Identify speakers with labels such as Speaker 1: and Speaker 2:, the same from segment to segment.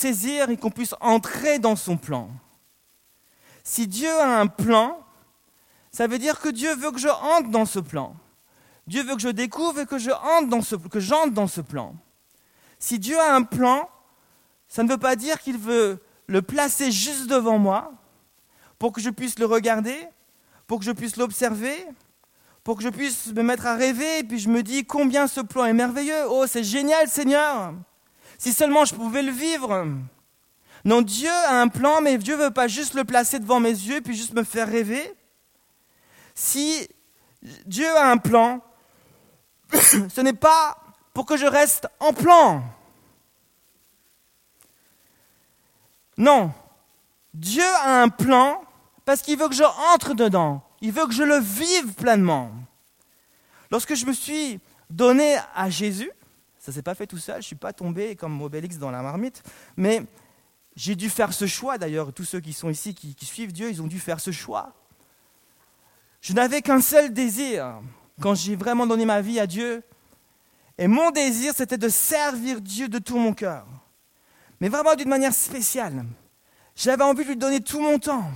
Speaker 1: saisir et qu'on puisse entrer dans son plan. Si Dieu a un plan, ça veut dire que Dieu veut que je entre dans ce plan. Dieu veut que je découvre et que je dans ce, j'entre dans ce plan. Si Dieu a un plan, ça ne veut pas dire qu'il veut le placer juste devant moi pour que je puisse le regarder, pour que je puisse l'observer, pour que je puisse me mettre à rêver, et puis je me dis combien ce plan est merveilleux. Oh, c'est génial, Seigneur. Si seulement je pouvais le vivre. Non, Dieu a un plan, mais Dieu ne veut pas juste le placer devant mes yeux, puis juste me faire rêver. Si Dieu a un plan, ce n'est pas pour que je reste en plan. Non, Dieu a un plan parce qu'il veut que je entre dedans. Il veut que je le vive pleinement. Lorsque je me suis donné à Jésus, ça s'est pas fait tout seul, je suis pas tombé comme Obélix dans la marmite, mais j'ai dû faire ce choix d'ailleurs. Tous ceux qui sont ici, qui, qui suivent Dieu, ils ont dû faire ce choix. Je n'avais qu'un seul désir quand j'ai vraiment donné ma vie à Dieu. Et mon désir, c'était de servir Dieu de tout mon cœur. Mais vraiment d'une manière spéciale. J'avais envie de lui donner tout mon temps.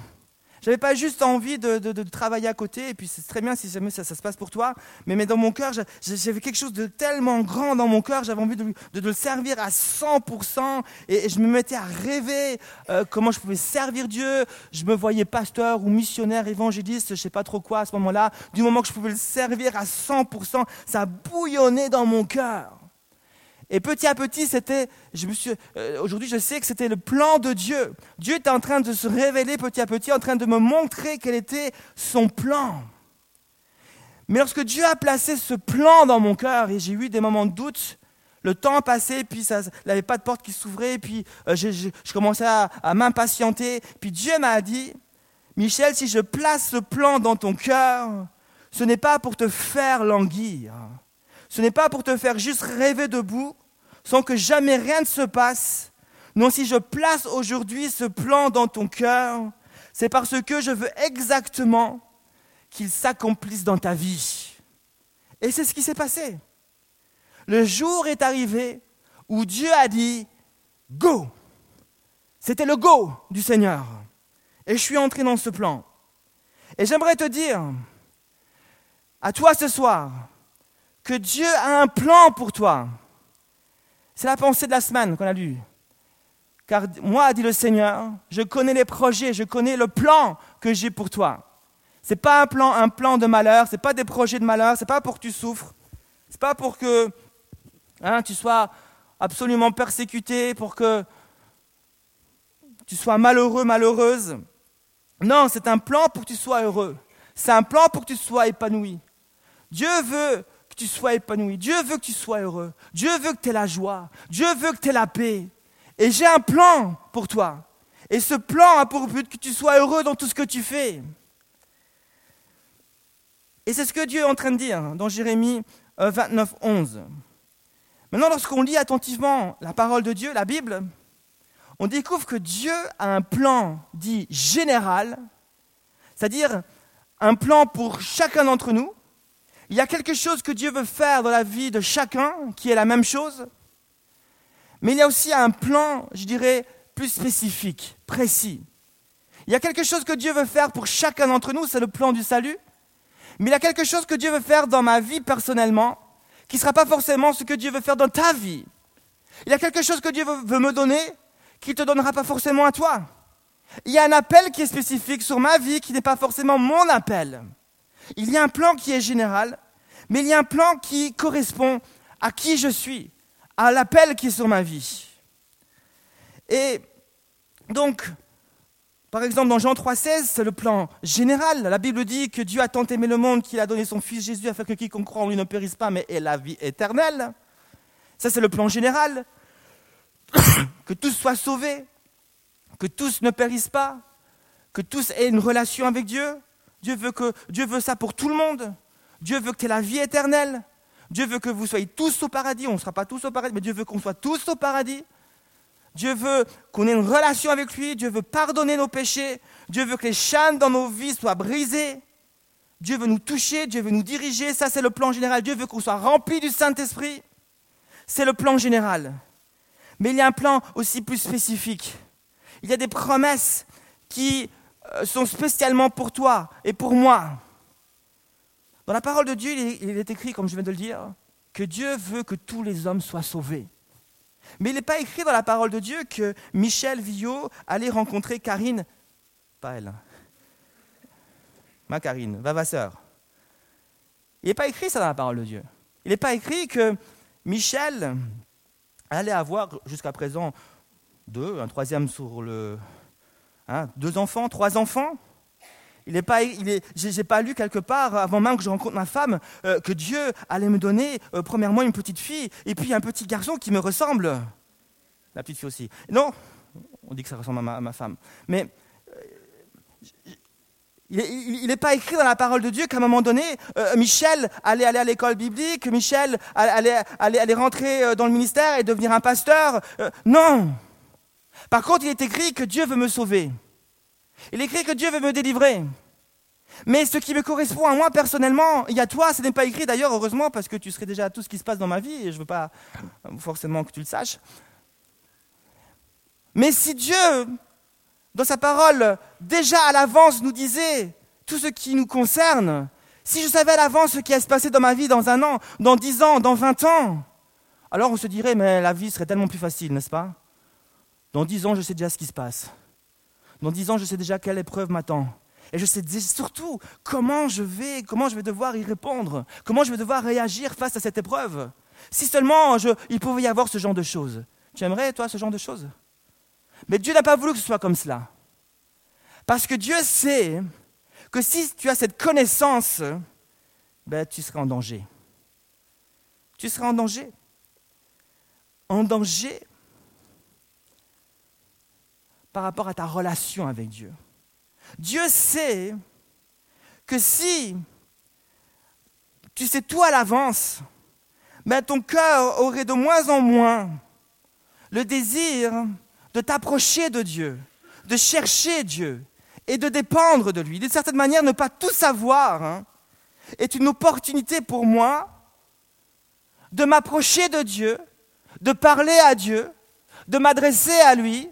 Speaker 1: J'avais pas juste envie de, travailler à côté, et puis c'est très bien si jamais ça, se passe pour toi, mais, mais dans mon cœur, j'avais quelque chose de tellement grand dans mon cœur, j'avais envie de, le servir à 100%, et, je me mettais à rêver euh, comment je pouvais servir Dieu. Je me voyais pasteur ou missionnaire, évangéliste, je sais pas trop quoi à ce moment-là. Du moment que je pouvais le servir à 100%, ça bouillonnait dans mon cœur. Et petit à petit, c'était, euh, aujourd'hui, je sais que c'était le plan de Dieu. Dieu était en train de se révéler petit à petit, en train de me montrer quel était son plan. Mais lorsque Dieu a placé ce plan dans mon cœur et j'ai eu des moments de doute, le temps passait, puis il n'y avait pas de porte qui s'ouvrait, puis euh, je, commençais à, à m'impatienter. Puis Dieu m'a dit, Michel, si je place ce plan dans ton cœur, ce n'est pas pour te faire languir. Ce n'est pas pour te faire juste rêver debout, sans que jamais rien ne se passe. Non, si je place aujourd'hui ce plan dans ton cœur, c'est parce que je veux exactement qu'il s'accomplisse dans ta vie. Et c'est ce qui s'est passé. Le jour est arrivé où Dieu a dit, Go. C'était le Go du Seigneur. Et je suis entré dans ce plan. Et j'aimerais te dire, à toi ce soir, que Dieu a un plan pour toi. C'est la pensée de la semaine qu'on a lue. Car moi, dit le Seigneur, je connais les projets, je connais le plan que j'ai pour toi. Ce n'est pas un plan, un plan de malheur, ce n'est pas des projets de malheur, ce n'est pas pour que tu souffres, ce n'est pas pour que hein, tu sois absolument persécuté, pour que tu sois malheureux, malheureuse. Non, c'est un plan pour que tu sois heureux. C'est un plan pour que tu sois épanoui. Dieu veut que tu sois épanoui. Dieu veut que tu sois heureux. Dieu veut que tu aies la joie. Dieu veut que tu aies la paix. Et j'ai un plan pour toi. Et ce plan a pour but que tu sois heureux dans tout ce que tu fais. Et c'est ce que Dieu est en train de dire dans Jérémie 29, euh, 11. Maintenant, lorsqu'on lit attentivement la parole de Dieu, la Bible, on découvre que Dieu a un plan dit général, c'est-à-dire un plan pour chacun d'entre nous, il y a quelque chose que Dieu veut faire dans la vie de chacun qui est la même chose. Mais il y a aussi un plan, je dirais, plus spécifique, précis. Il y a quelque chose que Dieu veut faire pour chacun d'entre nous, c'est le plan du salut. Mais il y a quelque chose que Dieu veut faire dans ma vie personnellement, qui ne sera pas forcément ce que Dieu veut faire dans ta vie. Il y a quelque chose que Dieu veut me donner, qui ne te donnera pas forcément à toi. Il y a un appel qui est spécifique sur ma vie, qui n'est pas forcément mon appel. Il y a un plan qui est général, mais il y a un plan qui correspond à qui je suis, à l'appel qui est sur ma vie. Et donc, par exemple, dans Jean 3,16, c'est le plan général. La Bible dit que Dieu a tant aimé le monde qu'il a donné son Fils Jésus afin que quiconque croit en lui ne périsse pas, mais ait la vie éternelle. Ça, c'est le plan général. que tous soient sauvés, que tous ne périssent pas, que tous aient une relation avec Dieu, Dieu veut, que, Dieu veut ça pour tout le monde. Dieu veut que tu aies la vie éternelle. Dieu veut que vous soyez tous au paradis. On ne sera pas tous au paradis, mais Dieu veut qu'on soit tous au paradis. Dieu veut qu'on ait une relation avec lui. Dieu veut pardonner nos péchés. Dieu veut que les chaînes dans nos vies soient brisées. Dieu veut nous toucher. Dieu veut nous diriger. Ça, c'est le plan général. Dieu veut qu'on soit rempli du Saint-Esprit. C'est le plan général. Mais il y a un plan aussi plus spécifique. Il y a des promesses qui euh, sont spécialement pour toi et pour moi. Dans la parole de Dieu, il est écrit, comme je viens de le dire, que Dieu veut que tous les hommes soient sauvés. Mais il n'est pas écrit dans la parole de Dieu que Michel Villot allait rencontrer Karine, pas elle, ma Karine, Vavasseur. Il n'est pas écrit ça dans la parole de Dieu. Il n'est pas écrit que Michel allait avoir jusqu'à présent deux, un troisième sur le. Hein, deux enfants, trois enfants. Il n'est pas, est, j'ai, pas lu quelque part avant même que je rencontre ma femme euh, que Dieu allait me donner euh, premièrement une petite fille et puis un petit garçon qui me ressemble. La petite fille aussi. Non, on dit que ça ressemble à ma, femme. Mais euh, il n'est pas écrit dans la parole de Dieu qu'à un moment donné, Michel allait aller à l'école biblique, Michel allait, allait, rentrer dans le ministère et devenir un pasteur. non. Par contre, il est écrit que Dieu veut me sauver. Il écrit que Dieu veut me délivrer. Mais ce qui me correspond à moi personnellement, y a toi, ce n'est pas écrit d'ailleurs, heureusement, parce que tu serais déjà à tout ce qui se passe dans ma vie et je ne veux pas forcément que tu le saches. Mais si Dieu, dans sa parole, déjà à l'avance nous disait tout ce qui nous concerne, si je savais à l'avance ce qui allait se passer dans ma vie dans un an, dans dix ans, dans vingt ans, alors on se dirait, mais la vie serait tellement plus facile, n'est-ce pas? Dans dix ans, je sais déjà ce qui se passe. Dans dix ans, je sais déjà quelle épreuve m'attend. Et je sais surtout comment je vais, comment je vais devoir y répondre, comment je vais devoir réagir face à cette épreuve. Si seulement il pouvait y avoir ce genre de choses. Tu aimerais, toi, ce genre de choses? Mais Dieu n'a pas voulu que ce soit comme cela. Parce que Dieu sait que si tu as cette connaissance, ben, tu seras en danger. Tu seras en danger. En danger par rapport à ta relation avec Dieu. Dieu sait que si tu sais tout à l'avance, ben ton cœur aurait de moins en moins le désir de t'approcher de Dieu, de chercher Dieu et de dépendre de lui. D'une certaine manière, ne pas tout savoir hein, est une opportunité pour moi de m'approcher de Dieu, de parler à Dieu, de m'adresser à lui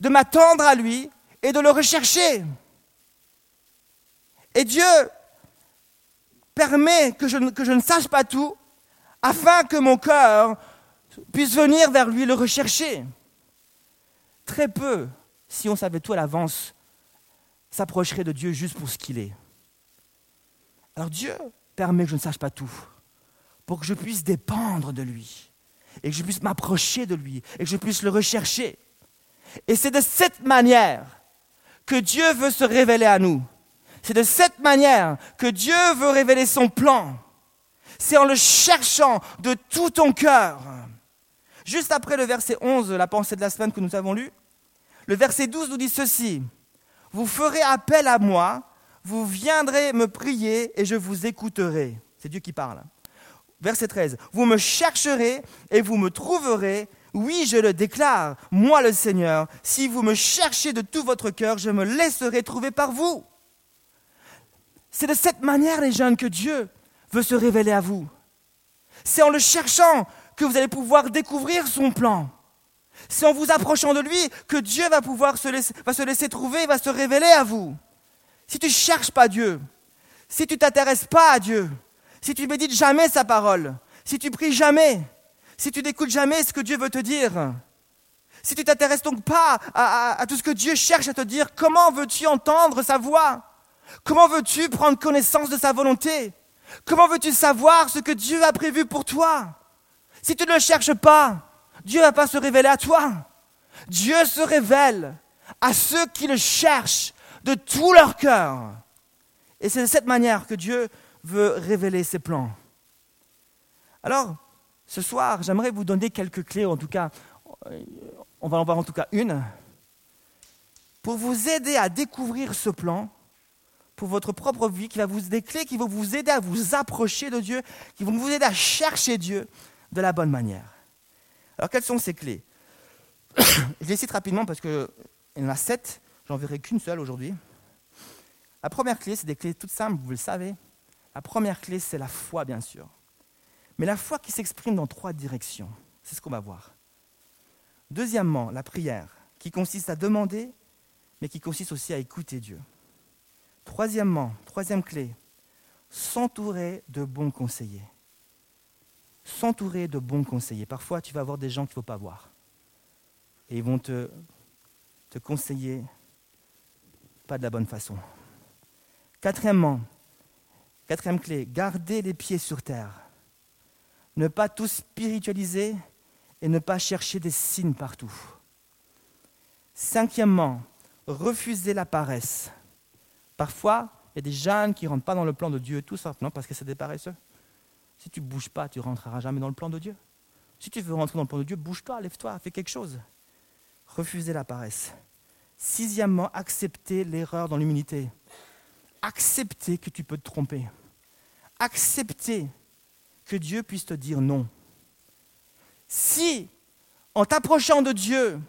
Speaker 1: de m'attendre à lui et de le rechercher. Et Dieu permet que je, ne sache pas tout afin que mon cœur puisse venir vers lui le rechercher. Très peu, si on savait tout à l'avance, s'approcherait de Dieu juste pour ce qu'il est. Alors Dieu permet que je ne sache pas tout, pour que je puisse dépendre de lui, et que je puisse m'approcher de lui, et que je puisse le rechercher. Et c'est de cette manière que Dieu veut se révéler à nous. C'est de cette manière que Dieu veut révéler son plan. C'est en le cherchant de tout ton cœur. Juste après le verset 11, la pensée de la semaine que nous avons lue, le verset 12 nous dit ceci. Vous ferez appel à moi, vous viendrez me prier et je vous écouterai. C'est Dieu qui parle. Verset 13. Vous me chercherez et vous me trouverez oui, je le déclare, moi le Seigneur, si vous me cherchez de tout votre cœur, je me laisserai trouver par vous. C'est de cette manière, les jeunes, que Dieu veut se révéler à vous. C'est en le cherchant que vous allez pouvoir découvrir son plan. C'est en vous approchant de lui que Dieu va pouvoir se laisser, trouver, va se révéler à vous. Si tu ne cherches pas Dieu, si tu t'intéresses pas à Dieu, si tu médites jamais sa parole, si tu pries jamais, si tu n'écoutes jamais ce que Dieu veut te dire, si tu t'intéresses donc pas à, tout ce que Dieu cherche à te dire, comment veux-tu entendre sa voix? Comment veux-tu prendre connaissance de sa volonté? Comment veux-tu savoir ce que Dieu a prévu pour toi? Si tu ne le cherches pas, Dieu ne va pas se révéler à toi. Dieu se révèle à ceux qui le cherchent de tout leur cœur. Et c'est de cette manière que Dieu veut révéler ses plans. Alors, ce soir, j'aimerais vous donner quelques clés, en tout cas, on va en voir en tout cas une, pour vous aider à découvrir ce plan pour votre propre vie, qui va vous des clés qui vont vous aider à vous approcher de Dieu, qui vont vous aider à chercher Dieu de la bonne manière. Alors, quelles sont ces clés? Je les cite rapidement parce qu'il y en a sept, j'en verrai qu'une seule aujourd'hui. La première clé, c'est des clés toutes simples, vous le savez. La première clé, c'est la foi, bien sûr. Mais la foi qui s'exprime dans trois directions, c'est ce qu'on va voir. Deuxièmement, la prière, qui consiste à demander, mais qui consiste aussi à écouter Dieu. Troisièmement, troisième clé, s'entourer de bons conseillers. S'entourer de bons conseillers. Parfois, tu vas avoir des gens qu'il ne faut pas voir. Et ils vont te, te conseiller pas de la bonne façon. Quatrièmement, quatrième clé, garder les pieds sur terre. Ne pas tout spiritualiser et ne pas chercher des signes partout. Cinquièmement, refuser la paresse. Parfois, il y a des jeunes qui ne rentrent pas dans le plan de Dieu tout simplement parce que c'est des paresseux. Si tu ne bouges pas, tu ne rentreras jamais dans le plan de Dieu. Si tu veux rentrer dans le plan de Dieu, bouge-toi, lève-toi, fais quelque chose. Refuser la paresse. Sixièmement, accepter l'erreur dans l'humilité. Accepter que tu peux te tromper. Accepter que Dieu puisse te dire non. Si, en t'approchant de Dieu,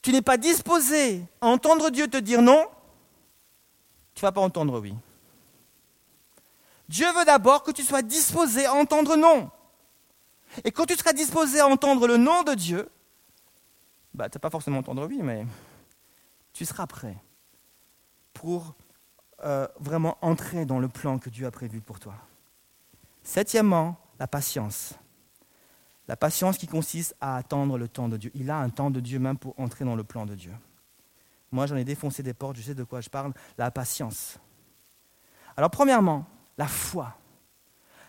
Speaker 1: tu n'es pas disposé à entendre Dieu te dire non, tu ne vas pas entendre oui. Dieu veut d'abord que tu sois disposé à entendre non. Et quand tu seras disposé à entendre le nom de Dieu, bah, tu n'as pas forcément entendre oui, mais tu seras prêt pour euh, vraiment entrer dans le plan que Dieu a prévu pour toi. Septièmement, la patience. La patience qui consiste à attendre le temps de Dieu. Il a un temps de Dieu même pour entrer dans le plan de Dieu. Moi, j'en ai défoncé des portes, je sais de quoi je parle. La patience. Alors, premièrement, la foi.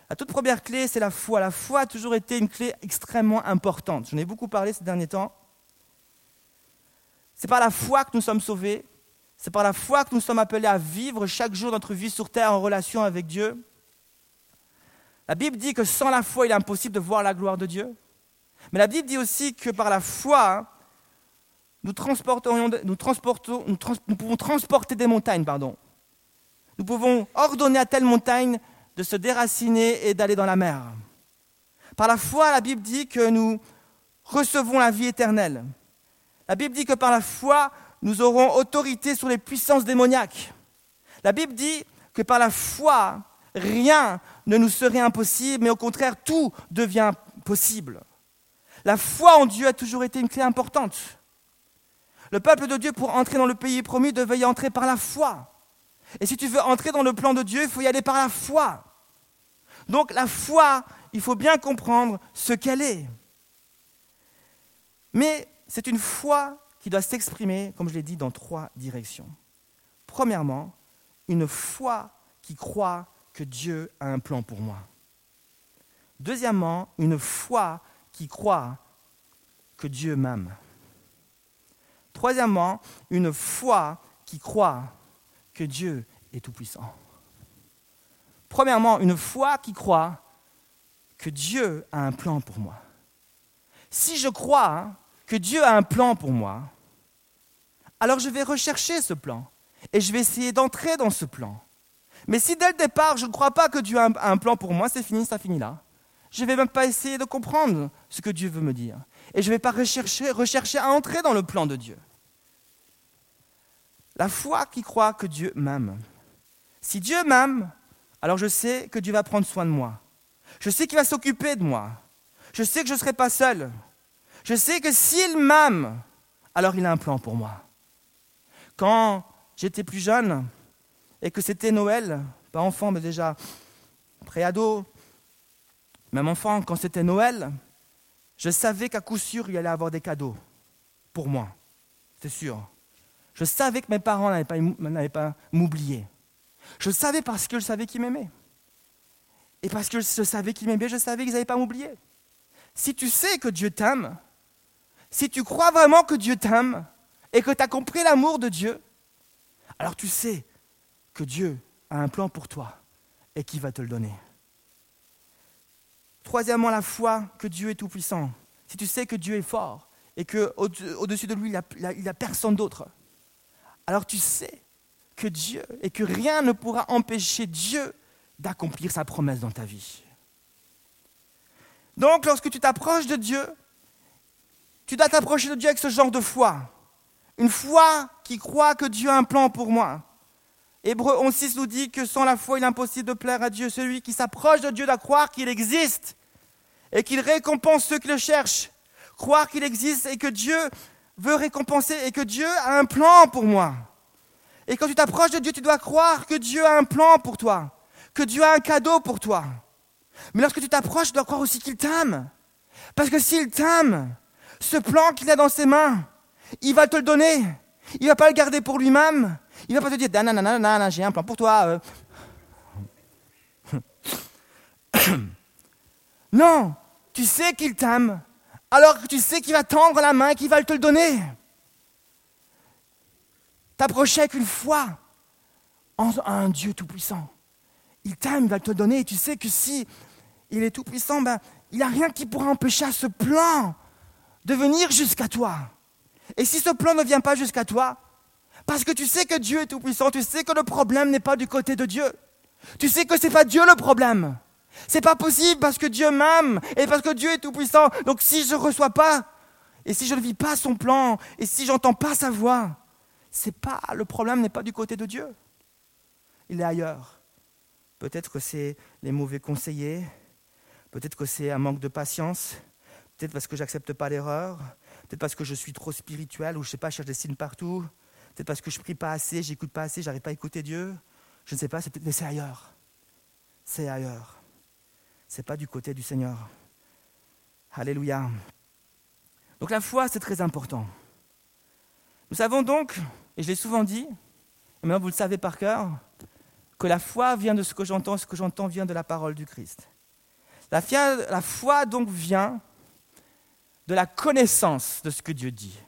Speaker 1: La toute première clé, c'est la foi. La foi a toujours été une clé extrêmement importante. J'en ai beaucoup parlé ces derniers temps. C'est par la foi que nous sommes sauvés. C'est par la foi que nous sommes appelés à vivre chaque jour notre vie sur terre en relation avec Dieu. La Bible dit que sans la foi, il est impossible de voir la gloire de Dieu. Mais la Bible dit aussi que par la foi, nous, pouvons transporter des montagnes. Pardon. Nous pouvons ordonner à telle montagne de se déraciner et d'aller dans la mer. Par la foi, la Bible dit que nous recevons la vie éternelle. La Bible dit que par la foi, nous aurons autorité sur les puissances démoniaques. La Bible dit que par la foi, rien ne nous serait impossible, mais au contraire, tout devient possible. La foi en Dieu a toujours été une clé importante. Le peuple de Dieu, pour entrer dans le pays promis, devait y entrer par la foi. Et si tu veux entrer dans le plan de Dieu, il faut y aller par la foi. Donc la foi, il faut bien comprendre ce qu'elle est. Mais c'est une foi qui doit s'exprimer, comme je l'ai dit, dans trois directions. Premièrement, une foi qui croit que Dieu a un plan pour moi. Deuxièmement, une foi qui croit que Dieu m'aime. Troisièmement, une foi qui croit que Dieu est tout-puissant. Premièrement, une foi qui croit que Dieu a un plan pour moi. Si je crois que Dieu a un plan pour moi, alors je vais rechercher ce plan et je vais essayer d'entrer dans ce plan. Mais si dès le départ, je ne crois pas que Dieu a un, plan pour moi, c'est fini, ça finit là. Je ne vais même pas essayer de comprendre ce que Dieu veut me dire. Et je ne vais pas rechercher, à entrer dans le plan de Dieu. La foi qui croit que Dieu m'aime. Si Dieu m'aime, alors je sais que Dieu va prendre soin de moi. Je sais qu'il va s'occuper de moi. Je sais que je ne serai pas seul. Je sais que s'il m'aime, alors il a un plan pour moi. Quand j'étais plus jeune, et que c'était Noël, pas enfant, mais déjà préado, même enfant, quand c'était Noël, je savais qu'à coup sûr, il allait avoir des cadeaux pour moi. C'est sûr. Je savais que mes parents n'allaient pas, m'oublier. Je savais parce que je savais qu'ils m'aimaient. Et parce que je savais qu'ils m'aimaient, je savais qu'ils n'allaient pas m'oublier. Si tu sais que Dieu t'aime, si tu crois vraiment que Dieu t'aime et que tu as compris l'amour de Dieu, alors tu sais que Dieu a un plan pour toi et qu'il va te le donner. Troisièmement, la foi que Dieu est tout-puissant. Si tu sais que Dieu est fort et qu'au-dessus de lui, il n'y a personne d'autre, alors tu sais que Dieu et que rien ne pourra empêcher Dieu d'accomplir sa promesse dans ta vie. Donc, lorsque tu t'approches de Dieu, tu dois t'approcher de Dieu avec ce genre de foi. Une foi qui croit que Dieu a un plan pour moi. Hébreu 11.6 nous dit que sans la foi, il est impossible de plaire à Dieu. Celui qui s'approche de Dieu doit croire qu'il existe et qu'il récompense ceux qui le cherchent. croire qu'il existe et que Dieu veut récompenser et que Dieu a un plan pour moi. Et quand tu t'approches de Dieu, tu dois croire que Dieu a un plan pour toi, que Dieu a un cadeau pour toi. Mais lorsque tu t'approches, tu dois croire aussi qu'il t'aime. Parce que s'il t'aime, ce plan qu'il a dans ses mains, il va te le donner. Il ne va pas le garder pour lui-même. Il ne va pas te dire, nanana, j'ai un plan pour toi. Euh. non, tu sais qu'il t'aime, alors que tu sais qu'il va tendre la main et qu'il va te le donner. T'approcher avec une foi en un Dieu tout-puissant. Il t'aime, il va te le donner, et tu sais que si il est tout-puissant, ben, il n'y a rien qui pourra empêcher ce plan de venir jusqu'à toi. Et si ce plan ne vient pas jusqu'à toi, parce que tu sais que Dieu est tout-puissant, tu sais que le problème n'est pas du côté de Dieu. Tu sais que ce n'est pas Dieu le problème. C'est pas possible parce que Dieu m'aime et parce que Dieu est tout-puissant. Donc si je ne reçois pas, et si je ne vis pas son plan, et si j'entends pas sa voix, c'est pas le problème n'est pas du côté de Dieu. Il est ailleurs. Peut-être que c'est les mauvais conseillers, peut-être que c'est un manque de patience, peut-être parce que j'accepte pas l'erreur, peut-être parce que je suis trop spirituel ou je sais pas, je cherche des signes partout, peut-être parce que je prie pas assez, j'écoute pas assez, j'arrive pas à écouter Dieu. Je ne sais pas, mais c'est ailleurs. C'est ailleurs n'est pas du côté du Seigneur. Alléluia. Donc la foi, c'est très important. Nous savons donc, et je l'ai souvent dit, et maintenant vous le savez par cœur, que la foi vient de ce que j'entends, ce que j'entends vient de la parole du Christ. La foi donc vient de la connaissance de ce que Dieu dit.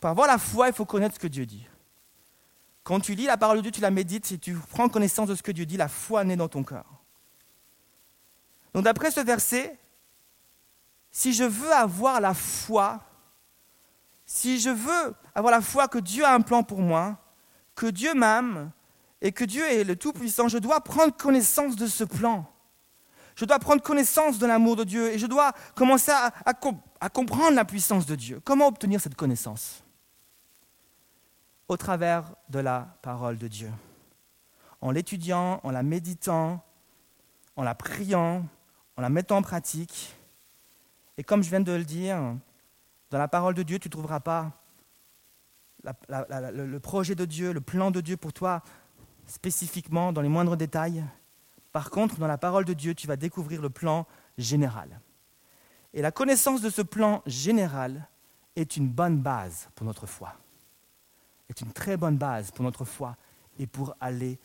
Speaker 1: Pour avoir la foi, il faut connaître ce que Dieu dit. Quand tu lis la parole de Dieu, tu la médites, si tu prends connaissance de ce que Dieu dit, la foi naît dans ton cœur. Donc d'après ce verset, si je veux avoir la foi, si je veux avoir la foi que Dieu a un plan pour moi, que Dieu m'aime et que Dieu est le Tout-Puissant, je dois prendre connaissance de ce plan. Je dois prendre connaissance de l'amour de Dieu et je dois commencer à, à, comprendre la puissance de Dieu. Comment obtenir cette connaissance? Au travers de la parole de Dieu. En l'étudiant, en la méditant, en la priant, en la mettant en pratique. Et comme je viens de le dire, dans la parole de Dieu, tu ne trouveras pas le projet de Dieu, le plan de Dieu pour toi spécifiquement dans les moindres détails. Par contre, dans la parole de Dieu, tu vas découvrir le plan général. Et la connaissance de ce plan général est une bonne base pour notre foi. Est une très bonne base pour notre foi et pour aller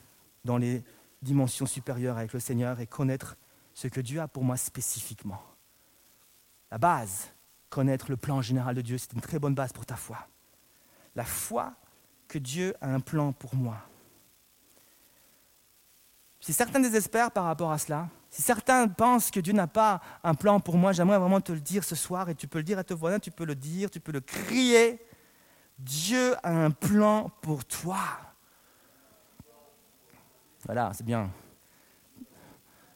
Speaker 1: dans les dimensions supérieures avec le Seigneur et connaître ce que Dieu a pour moi spécifiquement. La base, connaître le plan général de Dieu, c'est une très bonne base pour ta foi. La foi que Dieu a un plan pour moi. Si certains désespèrent par rapport à cela, si certains pensent que Dieu n'a pas un plan pour moi, j'aimerais vraiment te le dire ce soir, et tu peux le dire à ton voisin, tu peux le dire, tu peux le crier. Dieu a un plan pour toi. Voilà, c'est bien.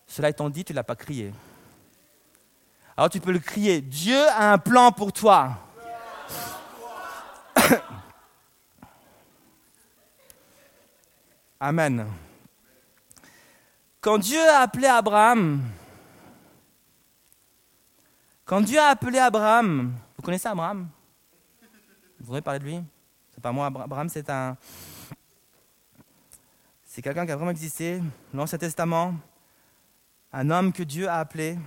Speaker 1: Cela étant dit, tu ne l'as pas crié. Alors tu peux le crier, Dieu a un plan pour toi. Amen. Quand Dieu a appelé Abraham, quand Dieu a appelé Abraham, vous connaissez Abraham? Vous voudrez parler de lui? C'est pas moi, Abraham, c'est un. C'est quelqu'un qui a vraiment existé, l'Ancien Testament un homme que Dieu a appelé.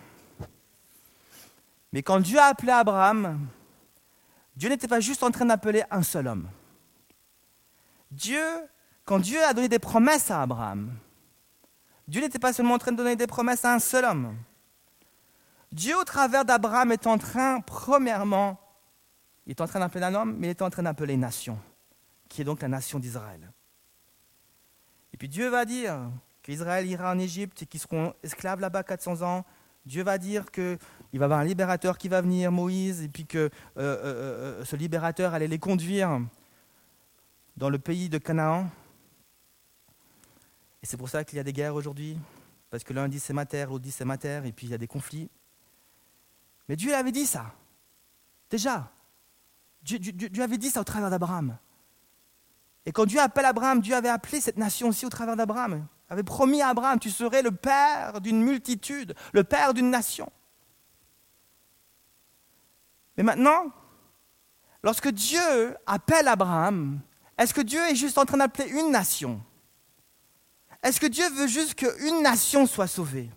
Speaker 1: Mais quand Dieu a appelé Abraham, Dieu n'était pas juste en train d'appeler un seul homme. Dieu, quand Dieu a donné des promesses à Abraham, Dieu n'était pas seulement en train de donner des promesses à un seul homme. Dieu, au travers d'Abraham, est en train, premièrement, il est en train d'appeler un homme, mais il est en train d'appeler une nation, qui est donc la nation d'Israël. Et puis Dieu va dire, qu'Israël ira en Égypte et qu'ils seront esclaves là-bas 400 ans. Dieu va dire qu'il va y avoir un libérateur qui va venir, Moïse, et puis que euh, euh, euh, ce libérateur allait les conduire dans le pays de Canaan. Et c'est pour ça qu'il y a des guerres aujourd'hui, parce que l'un dit c'est ma terre, l'autre dit c'est ma terre, et puis il y a des conflits. Mais Dieu avait dit ça, déjà. Dieu, avait dit ça au travers d'Abraham. Et quand Dieu appelle Abraham, Dieu avait appelé cette nation aussi au travers d'Abraham avait promis à Abraham, tu serais le père d'une multitude, le père d'une nation. Mais maintenant, lorsque Dieu appelle Abraham, est-ce que Dieu est juste en train d'appeler une nation? Est-ce que Dieu veut juste qu'une nation soit sauvée?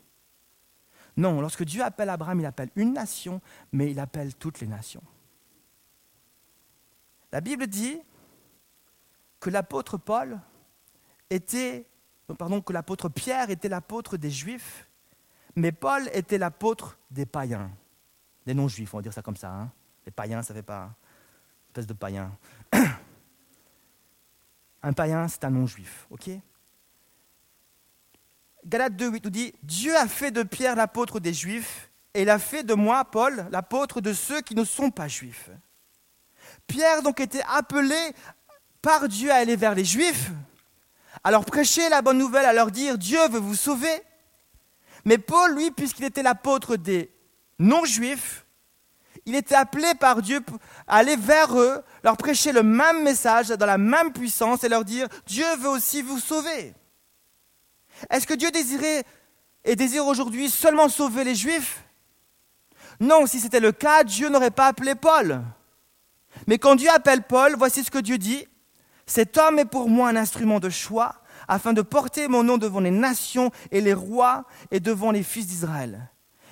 Speaker 1: Non, lorsque Dieu appelle Abraham, il appelle une nation, mais il appelle toutes les nations. La Bible dit que l'apôtre Paul était, pardon, que l'apôtre Pierre était l'apôtre des Juifs, mais Paul était l'apôtre des païens, des non-juifs, on va dire ça comme ça. Hein. Les païens, ça fait pas espèce de païen. un païen, c'est un non-juif, ok? Galates 2.8 nous dit Dieu a fait de Pierre l'apôtre des Juifs, et il a fait de moi, Paul, l'apôtre de ceux qui ne sont pas juifs. Pierre donc était appelé par Dieu à aller vers les Juifs, à leur prêcher la bonne nouvelle, à leur dire Dieu veut vous sauver. Mais Paul, lui, puisqu'il était l'apôtre des non-juifs, il était appelé par Dieu à aller vers eux, leur prêcher le même message dans la même puissance et leur dire Dieu veut aussi vous sauver. Est-ce que Dieu désirait et désire aujourd'hui seulement sauver les Juifs? Non, si c'était le cas, Dieu n'aurait pas appelé Paul. Mais quand Dieu appelle Paul, voici ce que Dieu dit. Cet homme est pour moi un instrument de choix afin de porter mon nom devant les nations et les rois et devant les fils d'Israël.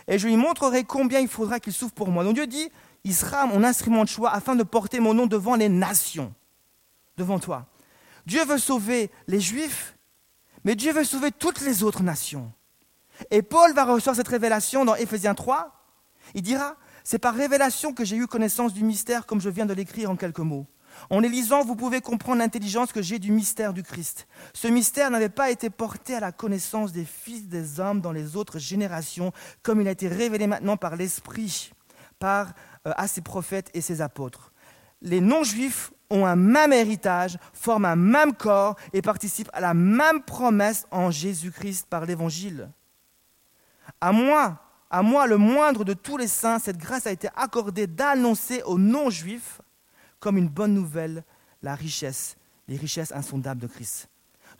Speaker 1: Et je lui montrerai combien il faudra qu'il souffre pour moi. Donc Dieu dit, il sera mon instrument de choix afin de porter mon nom devant les nations, devant toi. Dieu veut sauver les Juifs, mais Dieu veut sauver toutes les autres nations. Et Paul va recevoir cette révélation dans Éphésiens 3. Il dira, c'est par révélation que j'ai eu connaissance du mystère comme je viens de l'écrire en quelques mots. En les lisant, vous pouvez comprendre l'intelligence que j'ai du mystère du Christ. Ce mystère n'avait pas été porté à la connaissance des fils des hommes dans les autres générations, comme il a été révélé maintenant par l'Esprit, par euh, à ses prophètes et ses apôtres. Les non-juifs ont un même héritage, forment un même corps et participent à la même promesse en Jésus-Christ par l'Évangile. À moi, à moi, le moindre de tous les saints, cette grâce a été accordée d'annoncer aux non-juifs comme une bonne nouvelle la richesse, les richesses insondables de Christ.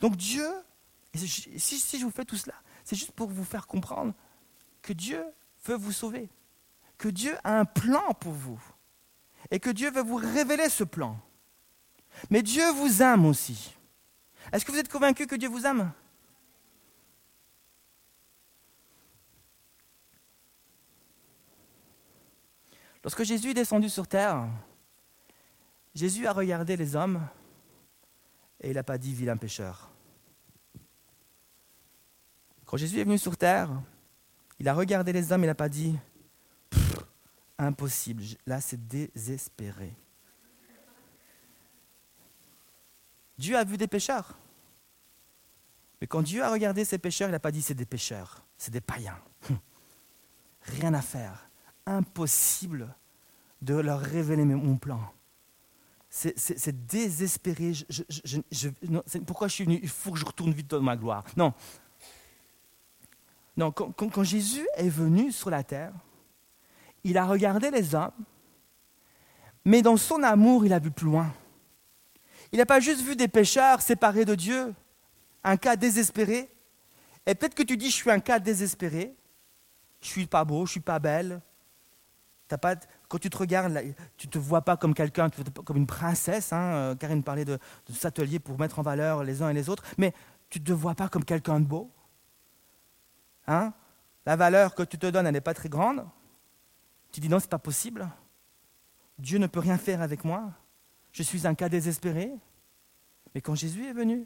Speaker 1: Donc Dieu, si, je vous fais tout cela, c'est juste pour vous faire comprendre que Dieu veut vous sauver, que Dieu a un plan pour vous, et que Dieu veut vous révéler ce plan. Mais Dieu vous aime aussi. Est-ce que vous êtes convaincu que Dieu vous aime? Lorsque Jésus est descendu sur terre, Jésus a regardé les hommes et il n'a pas dit vilain pécheur. Quand Jésus est venu sur terre, il a regardé les hommes et il n'a pas dit impossible. Là, c'est désespéré. Dieu a vu des pécheurs. Mais quand Dieu a regardé ces pécheurs, il n'a pas dit c'est des pécheurs, c'est des païens. Rien à faire. Impossible de leur révéler mon plan c'est désespéré. pourquoi je suis venu? Il faut que je retourne vite dans ma gloire. Non. Non, quand, quand, Jésus est venu sur la terre, il a regardé les hommes, mais dans son amour, il a vu plus loin. Il n'a pas juste vu des pécheurs séparés de Dieu, un cas désespéré. Et peut-être que tu dis, je suis un cas désespéré, je suis pas beau, je suis pas belle, pas, quand tu te regardes, tu ne te vois pas comme quelqu'un, comme une princesse. Hein, euh, Karine parlait de, de cet atelier pour mettre en valeur les uns et les autres, mais tu ne te vois pas comme quelqu'un de beau. Hein? La valeur que tu te donnes, elle n'est pas très grande. Tu dis non, ce n'est pas possible. Dieu ne peut rien faire avec moi. Je suis un cas désespéré. Mais quand Jésus est venu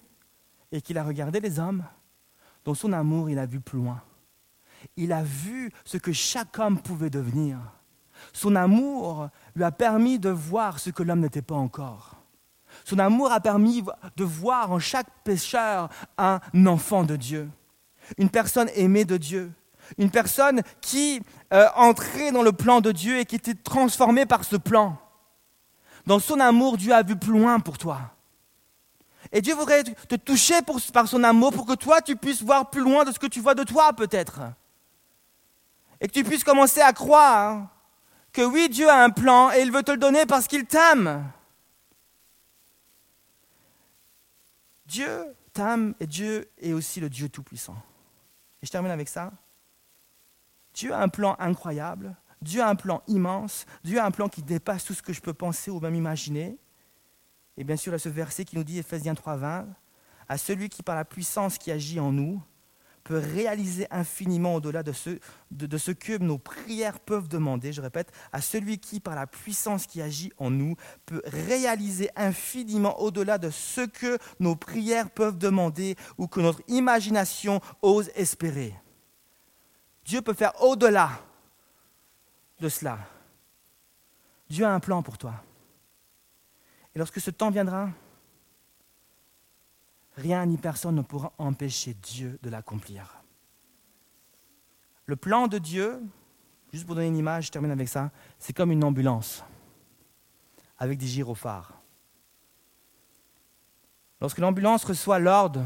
Speaker 1: et qu'il a regardé les hommes, dans son amour, il a vu plus loin. Il a vu ce que chaque homme pouvait devenir. Son amour lui a permis de voir ce que l'homme n'était pas encore. Son amour a permis de voir en chaque pécheur un enfant de Dieu, une personne aimée de Dieu, une personne qui euh, entrait dans le plan de Dieu et qui était transformée par ce plan. Dans son amour, Dieu a vu plus loin pour toi. Et Dieu voudrait te toucher par son amour pour que toi, tu puisses voir plus loin de ce que tu vois de toi peut-être. Et que tu puisses commencer à croire que oui, Dieu a un plan et il veut te le donner parce qu'il t'aime. Dieu t'aime et Dieu est aussi le Dieu Tout-Puissant. Et je termine avec ça. Dieu a un plan incroyable. Dieu a un plan immense, Dieu a un plan qui dépasse tout ce que je peux penser ou même imaginer. Et bien sûr, il y a ce verset qui nous dit, Ephésiens 3.20, à celui qui par la puissance qui agit en nous peut réaliser infiniment au-delà de ce, de, ce que nos prières peuvent demander. Je répète, à celui qui par la puissance qui agit en nous peut réaliser infiniment au-delà de ce que nos prières peuvent demander ou que notre imagination ose espérer. Dieu peut faire au-delà de cela. Dieu a un plan pour toi. Et lorsque ce temps viendra, rien ni personne ne pourra empêcher Dieu de l'accomplir. Le plan de Dieu, juste pour donner une image, je termine avec ça, c'est comme une ambulance avec des gyrophares. Lorsque l'ambulance reçoit l'ordre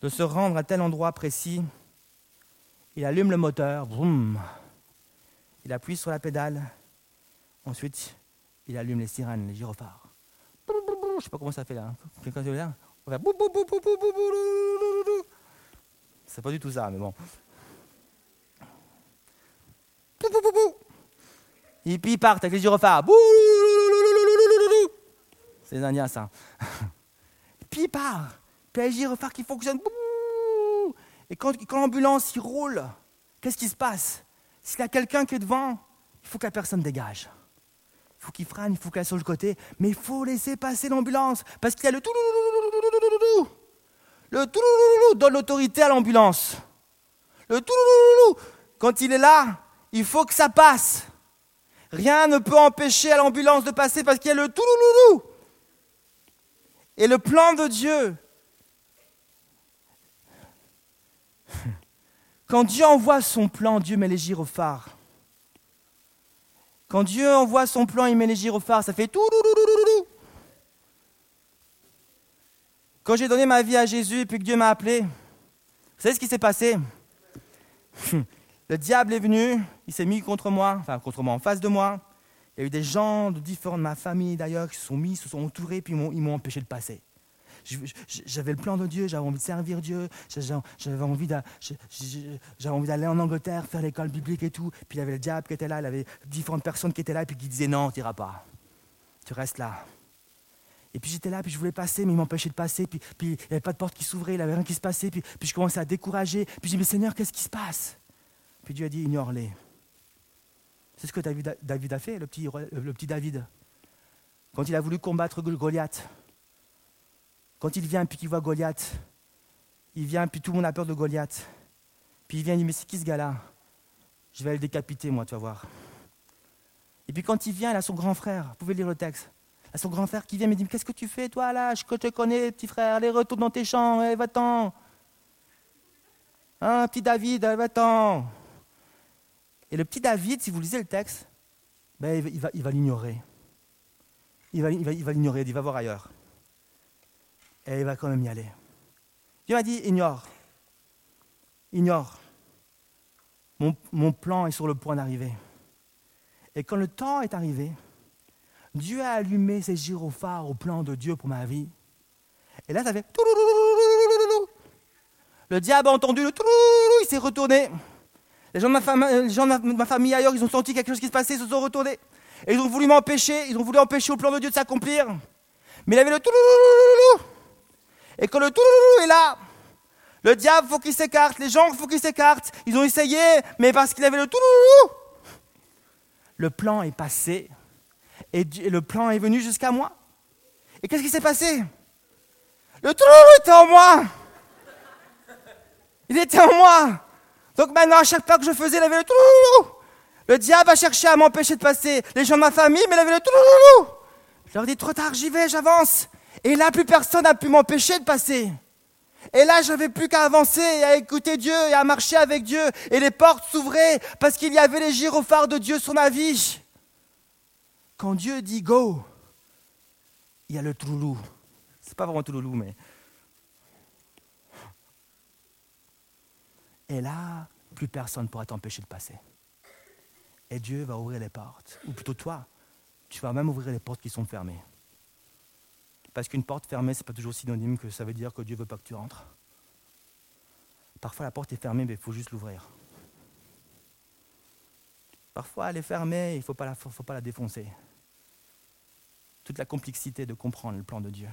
Speaker 1: de se rendre à tel endroit précis, il allume le moteur, boum, il appuie sur la pédale, ensuite il allume les sirènes, les gyrophares. Je ne sais pas comment ça fait là. Quelqu'un dire On va C'est pas du tout ça, mais bon. Et puis ils partent avec les gyrophares. C'est les Indiens ça. Puis il part. Puis les gyrophares qui fonctionnent. Et quand, quand l'ambulance il roule, qu'est-ce qui se passe s'il y a quelqu'un qui est devant, il faut que la personne dégage. Il faut qu'il freine, il faut qu'elle soit sur le côté, mais il faut laisser passer l'ambulance parce qu'il y a le tout le tout donne l'autorité à l'ambulance. Le tout quand il est là, il faut que ça passe. Rien ne peut empêcher à l'ambulance de passer parce qu'il y a le tout Et le plan de Dieu, Quand Dieu envoie son plan, Dieu met les gyrophares. Quand Dieu envoie son plan, il met les gyrophares, ça fait tout. Quand j'ai donné ma vie à Jésus puis que Dieu m'a appelé, vous savez ce qui s'est passé? Le diable est venu, il s'est mis contre moi, enfin contre moi, en face de moi. Il y a eu des gens de différents de ma famille d'ailleurs qui se sont mis, se sont entourés, puis ils m'ont empêché de passer j'avais le plan de Dieu, j'avais envie de servir Dieu, j'avais envie d'aller en Angleterre, faire l'école biblique et tout. Puis il y avait le diable qui était là, il y avait différentes personnes qui étaient là, puis qui disaient non, tu n'iras pas. Tu restes là. Et puis j'étais là, puis je voulais passer, mais il m'empêchait de passer. Puis, puis il n'y avait pas de porte qui s'ouvrait, il n'y avait rien qui se passait. Puis, puis je commençais à décourager. Puis je dis, mais Seigneur, qu'est-ce qui se passe? Puis Dieu a dit, ignore-les. C'est ce que David a fait, le petit, le petit David. Quand il a voulu combattre Goliath, quand il vient puis qu'il voit Goliath, il vient puis tout le monde a peur de Goliath. Puis il vient et dit Mais c'est qui ce gars-là Je vais le décapiter, moi, tu vas voir. Et puis quand il vient, il a son grand frère. Vous pouvez lire le texte. Il son grand frère qui vient et me dit Qu'est-ce que tu fais, toi, là? Je te connais, petit frère. Allez, retourne dans tes champs. Eh, va-t'en. Hein, petit David, va-t'en. Et le petit David, si vous lisez le texte, ben, il va l'ignorer. Il va l'ignorer, il va, il va, il va voir ailleurs et il va quand même y aller. Dieu m'a dit, ignore, ignore. Mon, plan est sur le point d'arriver. Et quand le temps est arrivé, Dieu a allumé ses gyrophares au plan de Dieu pour ma vie. Et là, ça fait... Le diable a entendu le... Il s'est retourné. Les gens, de ma famille, les gens de ma famille ailleurs, ils ont senti quelque chose qui se passait, ils se sont retournés. Et ils ont voulu m'empêcher, ils ont voulu empêcher au plan de Dieu de s'accomplir. Mais il avait le... Et quand le est là, le diable faut qu'il s'écarte, les gens faut qu'ils s'écartent. Ils ont essayé, mais parce qu'il avait le le plan est passé et le plan est venu jusqu'à moi. Et qu'est-ce qui s'est passé? Le tout était en moi. Il était en moi. Donc maintenant, à chaque pas que je faisais, il avait le tout Le diable a cherché à m'empêcher de passer. Les gens de ma famille, mais il avait le tout Je leur dis trop tard, j'y vais, j'avance. Et là, plus personne n'a pu m'empêcher de passer. Et là, je n'avais plus qu'à avancer et à écouter Dieu et à marcher avec Dieu. Et les portes s'ouvraient parce qu'il y avait les gyrophares de Dieu sur ma vie. Quand Dieu dit go, il y a le touloulou. C'est pas vraiment touloulou, mais. Et là, plus personne ne pourra t'empêcher de passer. Et Dieu va ouvrir les portes. Ou plutôt toi, tu vas même ouvrir les portes qui sont fermées. Parce qu'une porte fermée, ce n'est pas toujours synonyme que ça veut dire que Dieu ne veut pas que tu entres. Parfois, la porte est fermée, mais il faut juste l'ouvrir. Parfois, elle est fermée, il ne faut pas la défoncer. Toute la complexité de comprendre le plan de Dieu.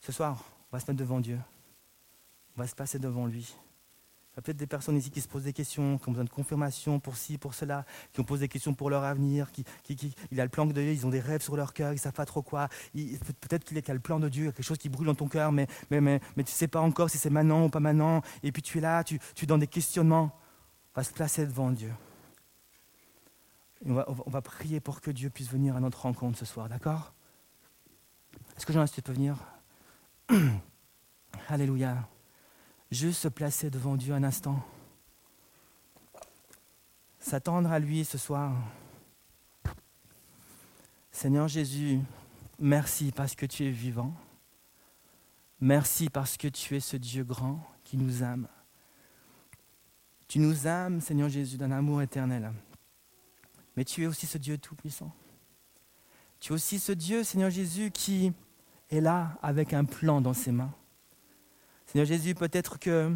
Speaker 1: Ce soir, on va se mettre devant Dieu. On va se passer devant lui. Il y a peut-être des personnes ici qui se posent des questions, qui ont besoin de confirmation pour ci, pour cela, qui ont posé des questions pour leur avenir, qui, qui, il a le plan de Dieu, ils ont des rêves sur leur cœur, ils ne savent pas trop quoi. Peut-être qu'il y a le plan de Dieu, il y a quelque chose qui brûle dans ton cœur, mais, mais, mais, mais tu ne sais pas encore si c'est maintenant ou pas maintenant. Et puis tu es là, tu, tu es dans des questionnements. On va se placer devant Dieu. On, va, prier pour que Dieu puisse venir à notre rencontre ce soir, d'accord? Est-ce que Jean-Baptiste peut venir? Alléluia. Juste se placer devant Dieu un instant. S'attendre à lui ce soir. Seigneur Jésus, merci parce que tu es vivant. Merci parce que tu es ce Dieu grand qui nous aime. Tu nous aimes, Seigneur Jésus, d'un amour éternel. Mais tu es aussi ce Dieu tout-puissant. Tu es aussi ce Dieu, Seigneur Jésus, qui est là avec un plan dans ses mains. Seigneur Jésus, peut-être que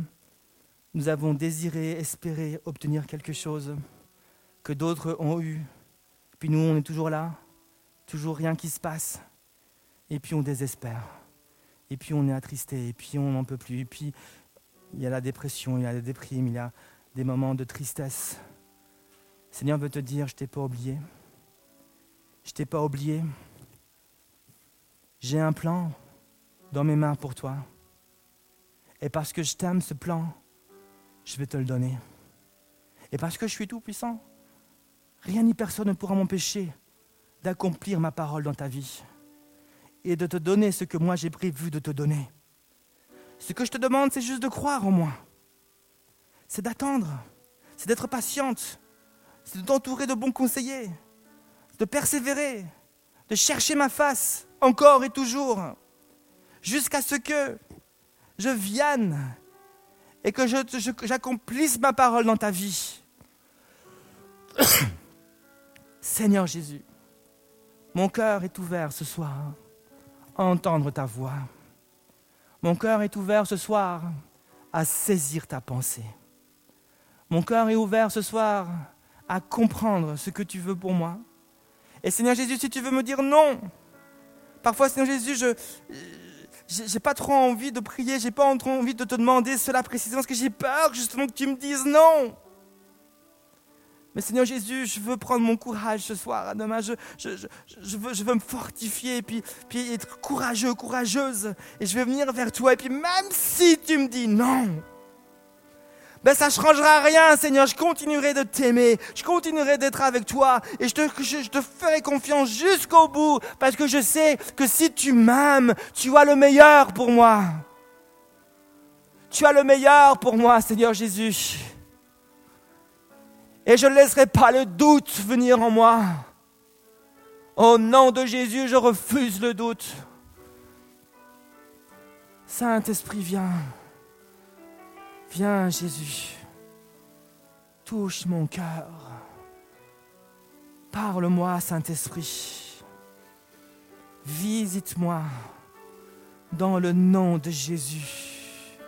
Speaker 1: nous avons désiré, espéré obtenir quelque chose que d'autres ont eu. Puis nous, on est toujours là, toujours rien qui se passe. Et puis on désespère. Et puis on est attristé. Et puis on n'en peut plus. Et puis il y a la dépression, il y a la déprime, il y a des moments de tristesse. Seigneur veut te dire, je t'ai pas oublié. Je t'ai pas oublié. J'ai un plan dans mes mains pour toi. Et parce que je t'aime ce plan, je vais te le donner. Et parce que je suis tout puissant, rien ni personne ne pourra m'empêcher d'accomplir ma parole dans ta vie et de te donner ce que moi j'ai prévu de te donner. Ce que je te demande, c'est juste de croire en moi. C'est d'attendre, c'est d'être patiente, c'est de t'entourer de bons conseillers, de persévérer, de chercher ma face encore et toujours, jusqu'à ce que je vienne et que j'accomplisse ma parole dans ta vie. Seigneur Jésus, mon cœur est ouvert ce soir à entendre ta voix. Mon cœur est ouvert ce soir à saisir ta pensée. Mon cœur est ouvert ce soir à comprendre ce que tu veux pour moi. Et Seigneur Jésus, si tu veux me dire non, parfois Seigneur Jésus, je, j'ai pas trop envie de prier, j'ai pas trop envie de te demander cela précisément parce que j'ai peur justement que tu me dises non. Mais Seigneur Jésus, je veux prendre mon courage ce soir, demain, je, je, je, je veux, je veux me fortifier, puis, puis être courageux, courageuse, et je vais venir vers toi, et puis même si tu me dis non, ben ça ne changera rien, Seigneur, je continuerai de t'aimer, je continuerai d'être avec toi, et je te, je, je te ferai confiance jusqu'au bout, parce que je sais que si tu m'aimes, tu as le meilleur pour moi. Tu as le meilleur pour moi, Seigneur Jésus. Et je ne laisserai pas le doute venir en moi. Au nom de Jésus, je refuse le doute. Saint-Esprit, viens. Viens, Jésus. Touche mon cœur. Parle-moi, Saint-Esprit. Visite-moi dans le nom de Jésus.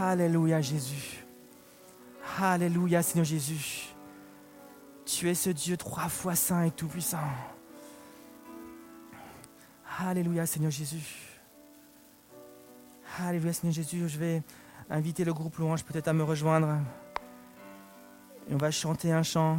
Speaker 1: Alléluia, Jésus. Alléluia, Seigneur Jésus. Tu es ce Dieu trois fois saint et tout-puissant. Alléluia, Seigneur Jésus. Alléluia, Seigneur Jésus. Je vais inviter le groupe louange peut-être à me rejoindre. Et on va chanter un chant.